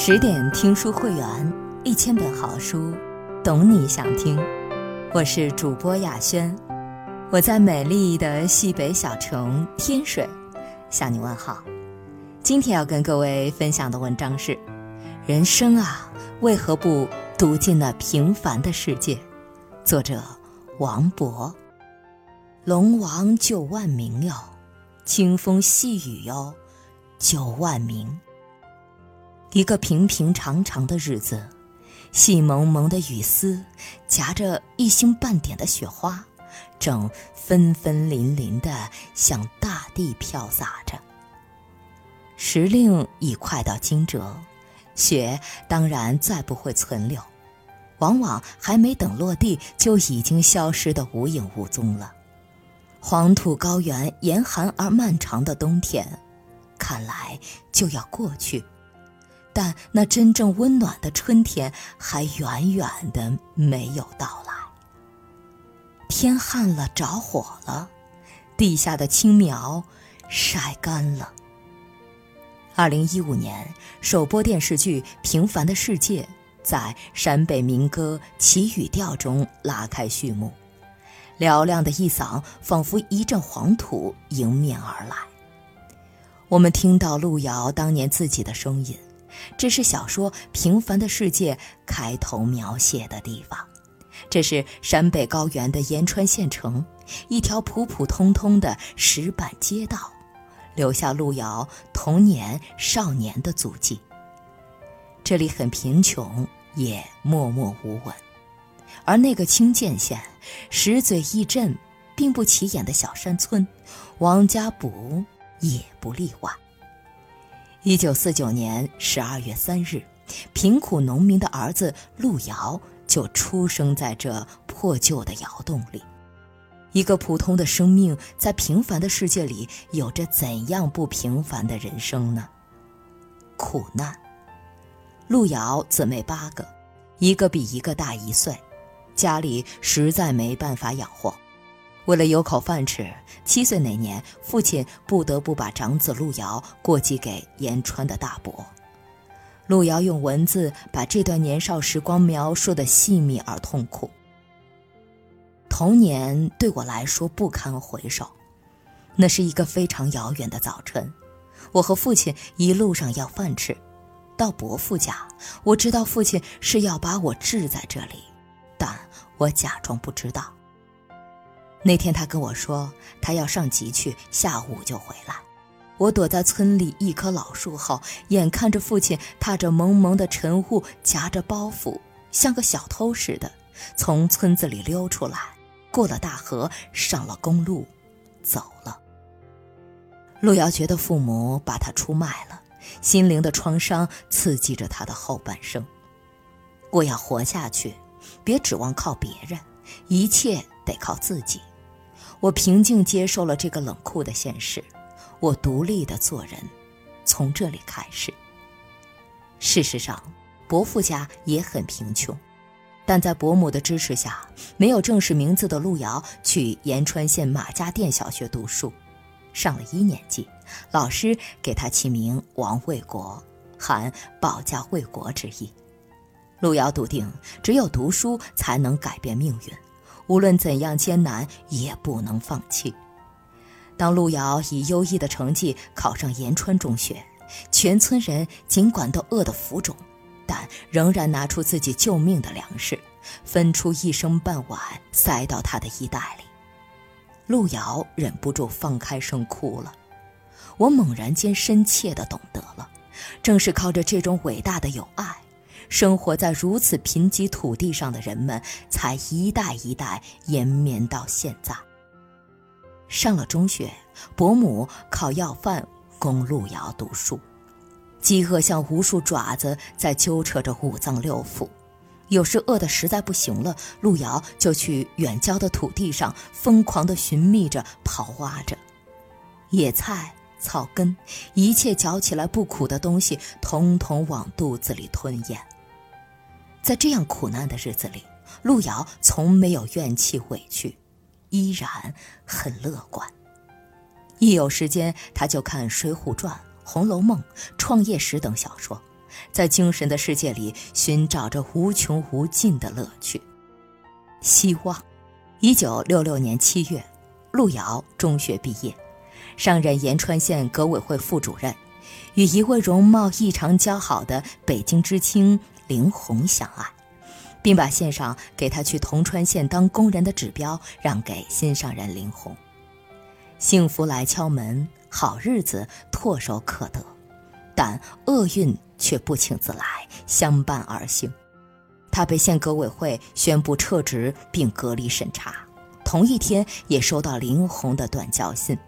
十点听书会员，一千本好书，懂你想听。我是主播雅轩，我在美丽的西北小城天水向你问好。今天要跟各位分享的文章是：人生啊，为何不读尽那平凡的世界？作者王勃。龙王救万民哟，清风细雨哟，救万民。一个平平常常的日子，细蒙蒙的雨丝夹着一星半点的雪花，正纷纷淋淋地向大地飘洒着。时令已快到惊蛰，雪当然再不会存留，往往还没等落地，就已经消失得无影无踪了。黄土高原严寒而漫长的冬天，看来就要过去。但那真正温暖的春天还远远的没有到来。天旱了，着火了，地下的青苗晒干了。二零一五年首播电视剧《平凡的世界》在陕北民歌《祈雨调》中拉开序幕，嘹亮的一嗓仿佛一阵黄土迎面而来。我们听到路遥当年自己的声音。这是小说《平凡的世界》开头描写的地方，这是陕北高原的延川县城，一条普普通通的石板街道，留下路遥童年少年的足迹。这里很贫穷，也默默无闻，而那个清涧县石嘴驿镇，并不起眼的小山村，王家堡也不例外。一九四九年十二月三日，贫苦农民的儿子路遥就出生在这破旧的窑洞里。一个普通的生命，在平凡的世界里，有着怎样不平凡的人生呢？苦难。路遥姊妹八个，一个比一个大一岁，家里实在没办法养活。为了有口饭吃，七岁那年，父亲不得不把长子路遥过继给延川的大伯。路遥用文字把这段年少时光描述的细密而痛苦。童年对我来说不堪回首，那是一个非常遥远的早晨，我和父亲一路上要饭吃，到伯父家，我知道父亲是要把我置在这里，但我假装不知道。那天他跟我说，他要上集去，下午就回来。我躲在村里一棵老树后，眼看着父亲踏着蒙蒙的晨雾，夹着包袱，像个小偷似的，从村子里溜出来，过了大河，上了公路，走了。路遥觉得父母把他出卖了，心灵的创伤刺激着他的后半生。我要活下去，别指望靠别人，一切得靠自己。我平静接受了这个冷酷的现实，我独立的做人，从这里开始。事实上，伯父家也很贫穷，但在伯母的支持下，没有正式名字的路遥去延川县马家店小学读书，上了一年级，老师给他起名王卫国，含保家卫国之意。路遥笃定，只有读书才能改变命运。无论怎样艰难，也不能放弃。当路遥以优异的成绩考上延川中学，全村人尽管都饿得浮肿，但仍然拿出自己救命的粮食，分出一升半碗塞到他的衣袋里。路遥忍不住放开声哭了。我猛然间深切地懂得了，正是靠着这种伟大的友爱。生活在如此贫瘠土地上的人们，才一代一代延绵到现在。上了中学，伯母靠要饭供路遥读书，饥饿像无数爪子在揪扯着五脏六腑。有时饿得实在不行了，路遥就去远郊的土地上疯狂地寻觅着、刨挖着野菜、草根，一切嚼起来不苦的东西，统统往肚子里吞咽。在这样苦难的日子里，路遥从没有怨气委屈，依然很乐观。一有时间，他就看《水浒传》《红楼梦》《创业史》等小说，在精神的世界里寻找着无穷无尽的乐趣。希望，一九六六年七月，路遥中学毕业，上任延川县革委会副主任，与一位容貌异常姣好的北京知青林红相爱，并把县上给他去铜川县当工人的指标让给心上人林红。幸福来敲门，好日子唾手可得，但厄运却不请自来，相伴而行。他被县革委会宣布撤职并隔离审查，同一天也收到林红的短交信。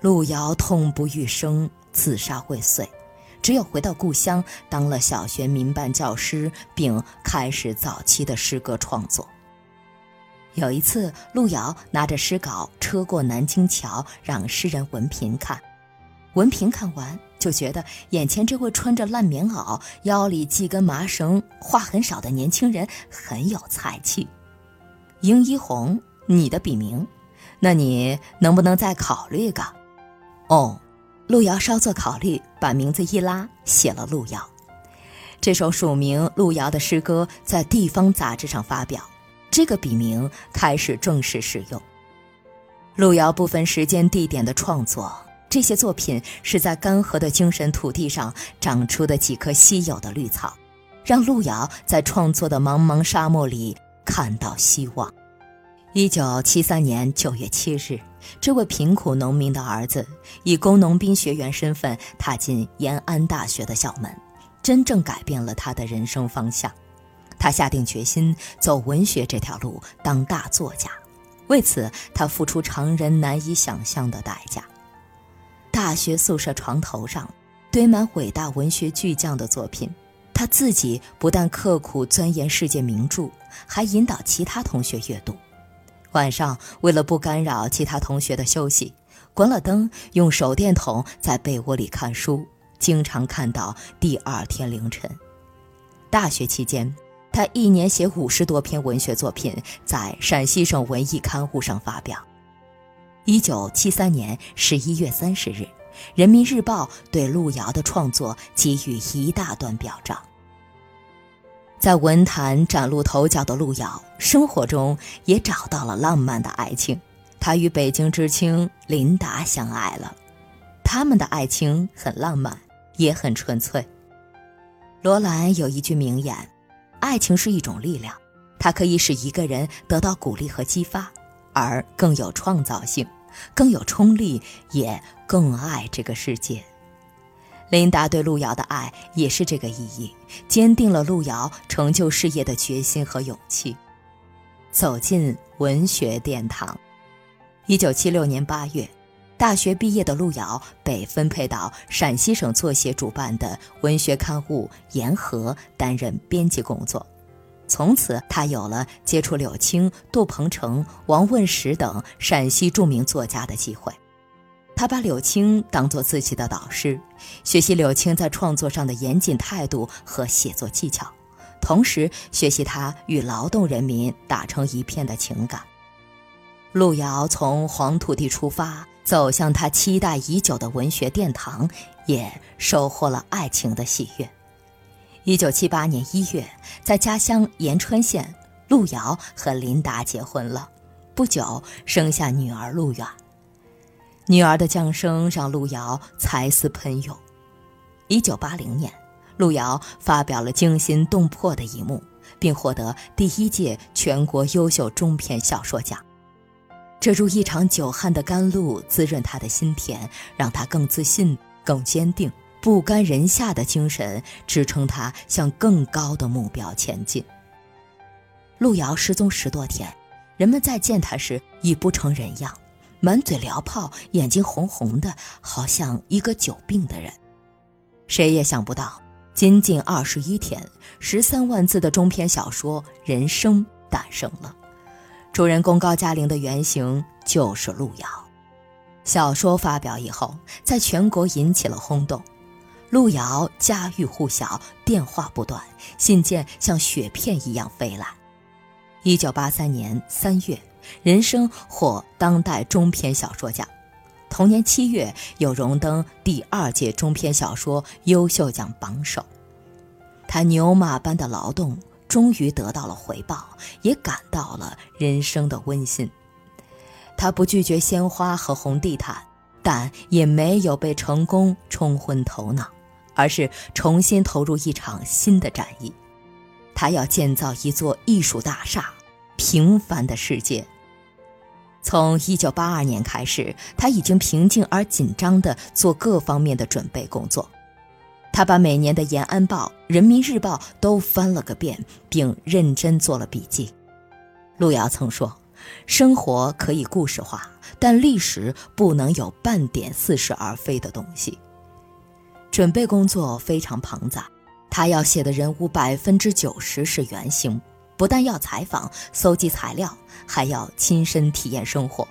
路遥痛不欲生，自杀未遂，只有回到故乡当了小学民办教师，并开始早期的诗歌创作。有一次，路遥拿着诗稿车过南京桥，让诗人文平看。文平看完就觉得眼前这位穿着烂棉袄、腰里系根麻绳、话很少的年轻人很有才气。殷一红，你的笔名，那你能不能再考虑个？哦，路遥稍作考虑，把名字一拉，写了路遥。这首署名路遥的诗歌在地方杂志上发表。这个笔名开始正式使用。路遥不分时间地点的创作，这些作品是在干涸的精神土地上长出的几棵稀有的绿草，让路遥在创作的茫茫沙漠里看到希望。一九七三年九月七日，这位贫苦农民的儿子以工农兵学员身份踏进延安大学的校门，真正改变了他的人生方向。他下定决心走文学这条路，当大作家。为此，他付出常人难以想象的代价。大学宿舍床头上堆满伟大文学巨匠的作品，他自己不但刻苦钻研世界名著，还引导其他同学阅读。晚上，为了不干扰其他同学的休息，关了灯，用手电筒在被窝里看书，经常看到第二天凌晨。大学期间。他一年写五十多篇文学作品，在陕西省文艺刊物上发表。一九七三年十一月三十日，《人民日报》对路遥的创作给予一大段表彰。在文坛崭露头角的路遥，生活中也找到了浪漫的爱情。他与北京知青林达相爱了，他们的爱情很浪漫，也很纯粹。罗兰有一句名言。爱情是一种力量，它可以使一个人得到鼓励和激发，而更有创造性，更有冲力，也更爱这个世界。琳达对路遥的爱也是这个意义，坚定了路遥成就事业的决心和勇气，走进文学殿堂。一九七六年八月。大学毕业的路遥被分配到陕西省作协主办的文学刊物《沿河》担任编辑工作，从此他有了接触柳青、杜鹏程、王问石等陕西著名作家的机会。他把柳青当作自己的导师，学习柳青在创作上的严谨态度和写作技巧，同时学习他与劳动人民打成一片的情感。路遥从黄土地出发。走向他期待已久的文学殿堂，也收获了爱情的喜悦。一九七八年一月，在家乡延川县，路遥和琳达结婚了，不久生下女儿路远。女儿的降生让路遥才思喷涌。一九八零年，路遥发表了惊心动魄的一幕，并获得第一届全国优秀中篇小说奖。这如一场久旱的甘露，滋润他的心田，让他更自信、更坚定，不甘人下的精神支撑他向更高的目标前进。路遥失踪十多天，人们再见他时已不成人样，满嘴燎泡，眼睛红红的，好像一个久病的人。谁也想不到，仅仅二十一天，十三万字的中篇小说《人生》诞生了。主人公高加玲的原型就是路遥。小说发表以后，在全国引起了轰动。路遥家喻户晓，电话不断，信件像雪片一样飞来。一九八三年三月，《人生》获当代中篇小说奖。同年七月，又荣登第二届中篇小说优秀奖榜首。他牛马般的劳动终于得到了回报，也感到了人生的温馨。他不拒绝鲜花和红地毯，但也没有被成功冲昏头脑，而是重新投入一场新的战役。他要建造一座艺术大厦——平凡的世界。从1982年开始，他已经平静而紧张地做各方面的准备工作。他把每年的《延安报》《人民日报》都翻了个遍，并认真做了笔记。路遥曾说。生活可以故事化，但历史不能有半点似是而非的东西。准备工作非常庞杂，他要写的人物百分之九十是原型，不但要采访、搜集材料，还要亲身体验生活，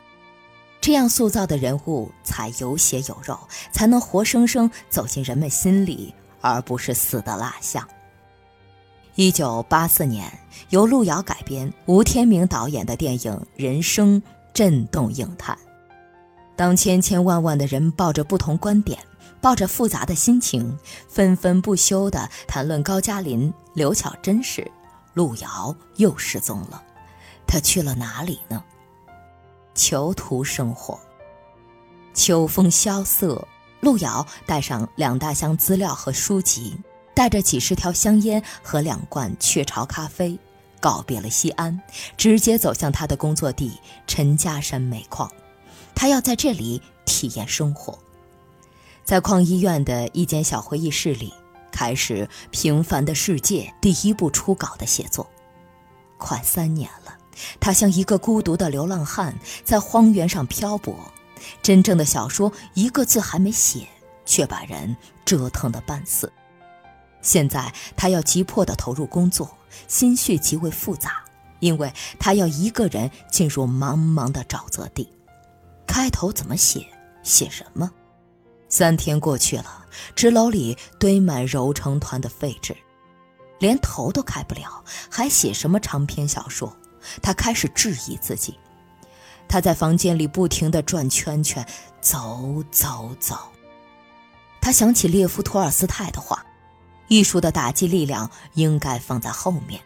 这样塑造的人物才有血有肉，才能活生生走进人们心里，而不是死的蜡像。一九八四年，由路遥改编、吴天明导演的电影《人生》震动影坛。当千千万万的人抱着不同观点、抱着复杂的心情，纷纷不休地谈论高加林、刘巧珍时，路遥又失踪了。他去了哪里呢？囚徒生活。秋风萧瑟，路遥带上两大箱资料和书籍。带着几十条香烟和两罐雀巢咖啡，告别了西安，直接走向他的工作地陈家山煤矿。他要在这里体验生活，在矿医院的一间小会议室里，开始《平凡的世界》第一部初稿的写作。快三年了，他像一个孤独的流浪汉，在荒原上漂泊。真正的小说一个字还没写，却把人折腾得半死。现在他要急迫地投入工作，心绪极为复杂，因为他要一个人进入茫茫的沼泽地。开头怎么写？写什么？三天过去了，纸篓里堆满揉成团的废纸，连头都开不了，还写什么长篇小说？他开始质疑自己。他在房间里不停地转圈圈，走走走。他想起列夫·托尔斯泰的话。艺术的打击力量应该放在后面。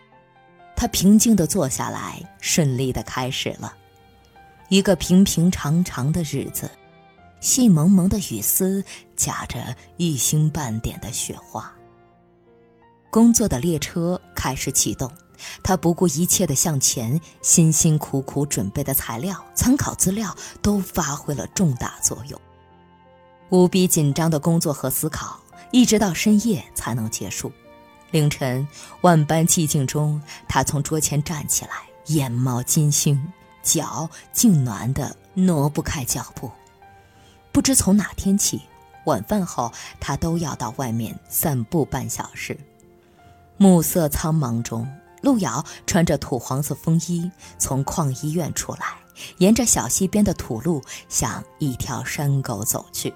他平静地坐下来，顺利地开始了。一个平平常常的日子，细蒙蒙的雨丝夹着一星半点的雪花。工作的列车开始启动，他不顾一切地向前，辛辛苦苦准备的材料、参考资料都发挥了重大作用。无比紧张的工作和思考。一直到深夜才能结束。凌晨，万般寂静中，他从桌前站起来，眼冒金星，脚痉挛的挪不开脚步。不知从哪天起，晚饭后他都要到外面散步半小时。暮色苍茫中，路遥穿着土黄色风衣从矿医院出来，沿着小溪边的土路向一条山沟走去。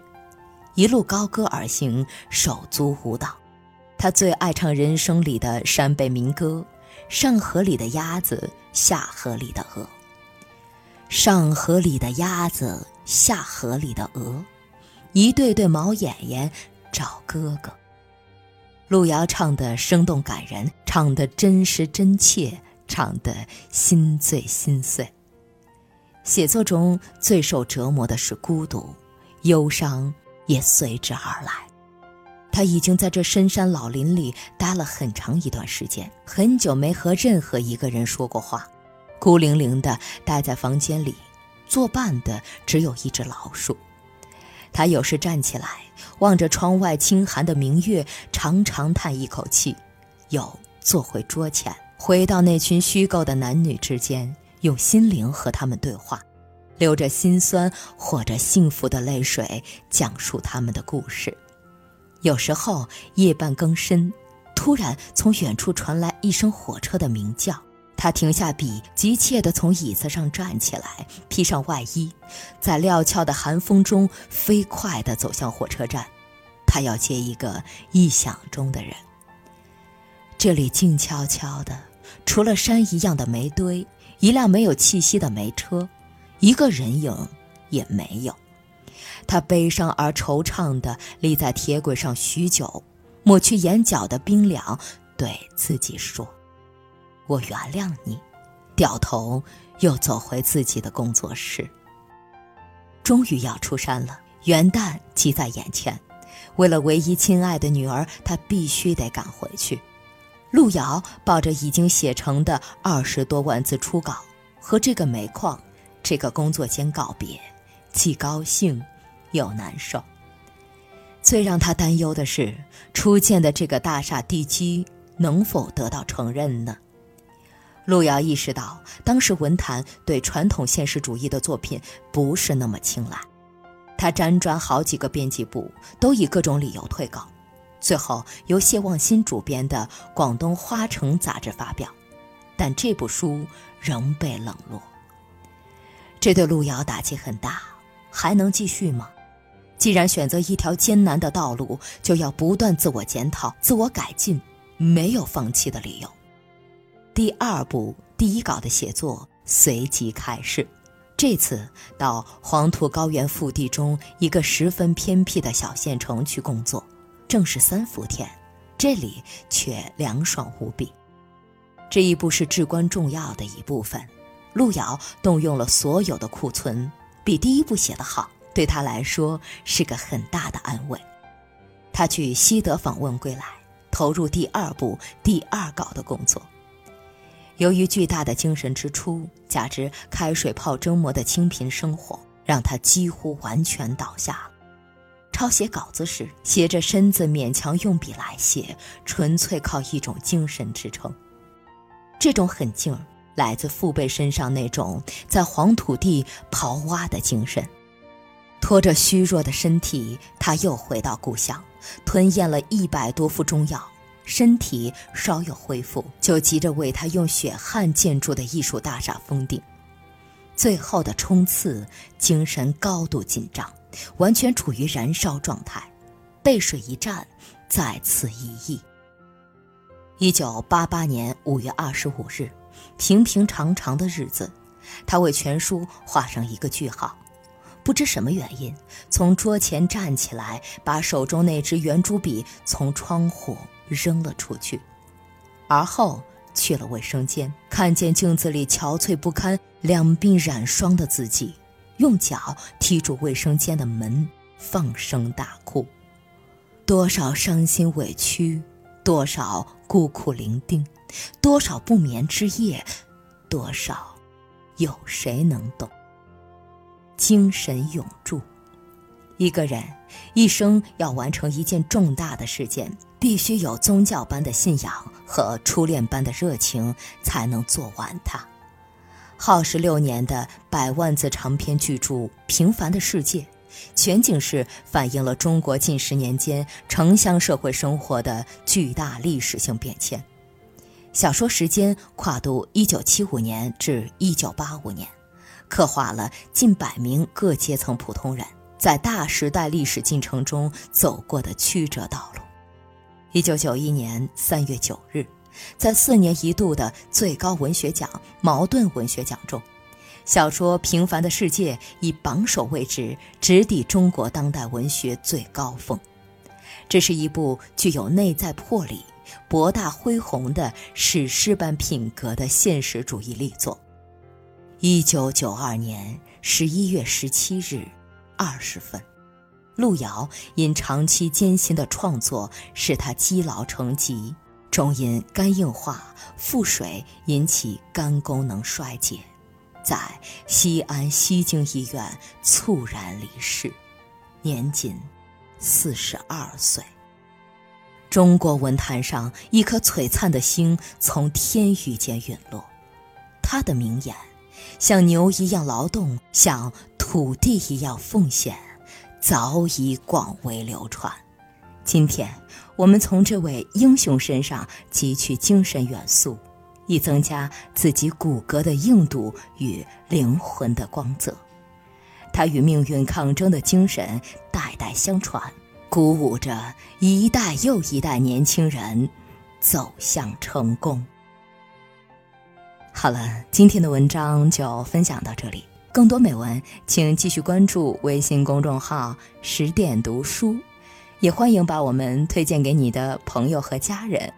一路高歌而行，手足舞蹈。他最爱唱人生里的山北民歌：上河里的鸭子，下河里的鹅。上河里的鸭子，下河里的鹅，一对对毛眼眼找哥哥。路遥唱得生动感人，唱得真实真切，唱得心醉心碎。写作中最受折磨的是孤独、忧伤。也随之而来。他已经在这深山老林里待了很长一段时间，很久没和任何一个人说过话，孤零零地待在房间里，作伴的只有一只老鼠。他有时站起来，望着窗外清寒的明月，长长叹一口气，又坐回桌前，回到那群虚构的男女之间，用心灵和他们对话。流着心酸或者幸福的泪水，讲述他们的故事。有时候夜半更深，突然从远处传来一声火车的鸣叫，他停下笔，急切地从椅子上站起来，披上外衣，在料峭的寒风中飞快地走向火车站。他要接一个臆想中的人。这里静悄悄的，除了山一样的煤堆，一辆没有气息的煤车。一个人影也没有，他悲伤而惆怅地立在铁轨上许久，抹去眼角的冰凉，对自己说：“我原谅你。”掉头又走回自己的工作室。终于要出山了，元旦即在眼前。为了唯一亲爱的女儿，他必须得赶回去。路遥抱着已经写成的二十多万字初稿，和这个煤矿、这个工作间告别，既高兴又难受。最让他担忧的是，初建的这个大厦地基能否得到承认呢？路遥意识到，当时文坛对传统现实主义的作品不是那么青睐。他辗转好几个编辑部，都以各种理由退稿，最后由谢望新主编的《广东花城》杂志发表，但这部书仍被冷落。这对路遥打击很大，还能继续吗？既然选择一条艰难的道路，就要不断自我检讨、自我改进，没有放弃的理由。第二部第一稿的写作随即开始，这次到黄土高原腹地中一个十分偏僻的小县城去工作，正是三伏天，这里却凉爽无比。这一步是至关重要的一部分，路遥动用了所有的库存，比第一部写得好。对他来说是个很大的安慰。他去西德访问归来，投入第二部第二稿的工作。由于巨大的精神支出，加之开水泡蒸馍的清贫生活，让他几乎完全倒下。抄写稿子时，斜着身子勉强用笔来写，纯粹靠一种精神支撑。这种狠劲儿来自父辈身上那种在黄土地刨挖的精神。拖着虚弱的身体，他又回到故乡，吞咽了一百多副中药，身体稍有恢复，就急着为他用血汗建筑的艺术大厦封顶。最后的冲刺，精神高度紧张，完全处于燃烧状态。背水一战，再次一役。一九八八年五月二十五日，平平常常的日子，他为全书画上一个句号。不知什么原因，从桌前站起来，把手中那支圆珠笔从窗户扔了出去，而后去了卫生间，看见镜子里憔悴不堪、两鬓染霜的自己，用脚踢住卫生间的门，放声大哭。多少伤心委屈，多少孤苦伶仃，多少不眠之夜，多少，有谁能懂？精神永驻。一个人一生要完成一件重大的事件，必须有宗教般的信仰和初恋般的热情，才能做完它。耗时六年的百万字长篇巨著《平凡的世界》，全景式反映了中国近十年间城乡社会生活的巨大历史性变迁。小说时间跨度一九七五年至一九八五年。刻画了近百名各阶层普通人在大时代历史进程中走过的曲折道路。一九九一年三月九日，在四年一度的最高文学奖茅盾文学奖中，小说《平凡的世界》以榜首位置直抵中国当代文学最高峰。这是一部具有内在魄力、博大恢宏的史诗般品格的现实主义力作。一九九二年十一月十七日二十分，路遥因长期艰辛的创作使他积劳成疾，终因肝硬化、腹水引起肝功能衰竭，在西安西京医院猝然离世，年仅四十二岁。中国文坛上一颗璀璨的星从天宇间陨落，他的名言。像牛一样劳动，像土地一样奉献，早已广为流传。今天，我们从这位英雄身上汲取精神元素，以增加自己骨骼的硬度与灵魂的光泽。他与命运抗争的精神代代相传，鼓舞着一代又一代年轻人走向成功。好了，今天的文章就分享到这里。更多美文，请继续关注微信公众号“十点读书”，也欢迎把我们推荐给你的朋友和家人。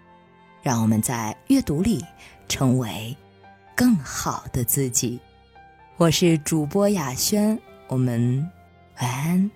让我们在阅读里成为更好的自己。我是主播雅轩，我们晚安。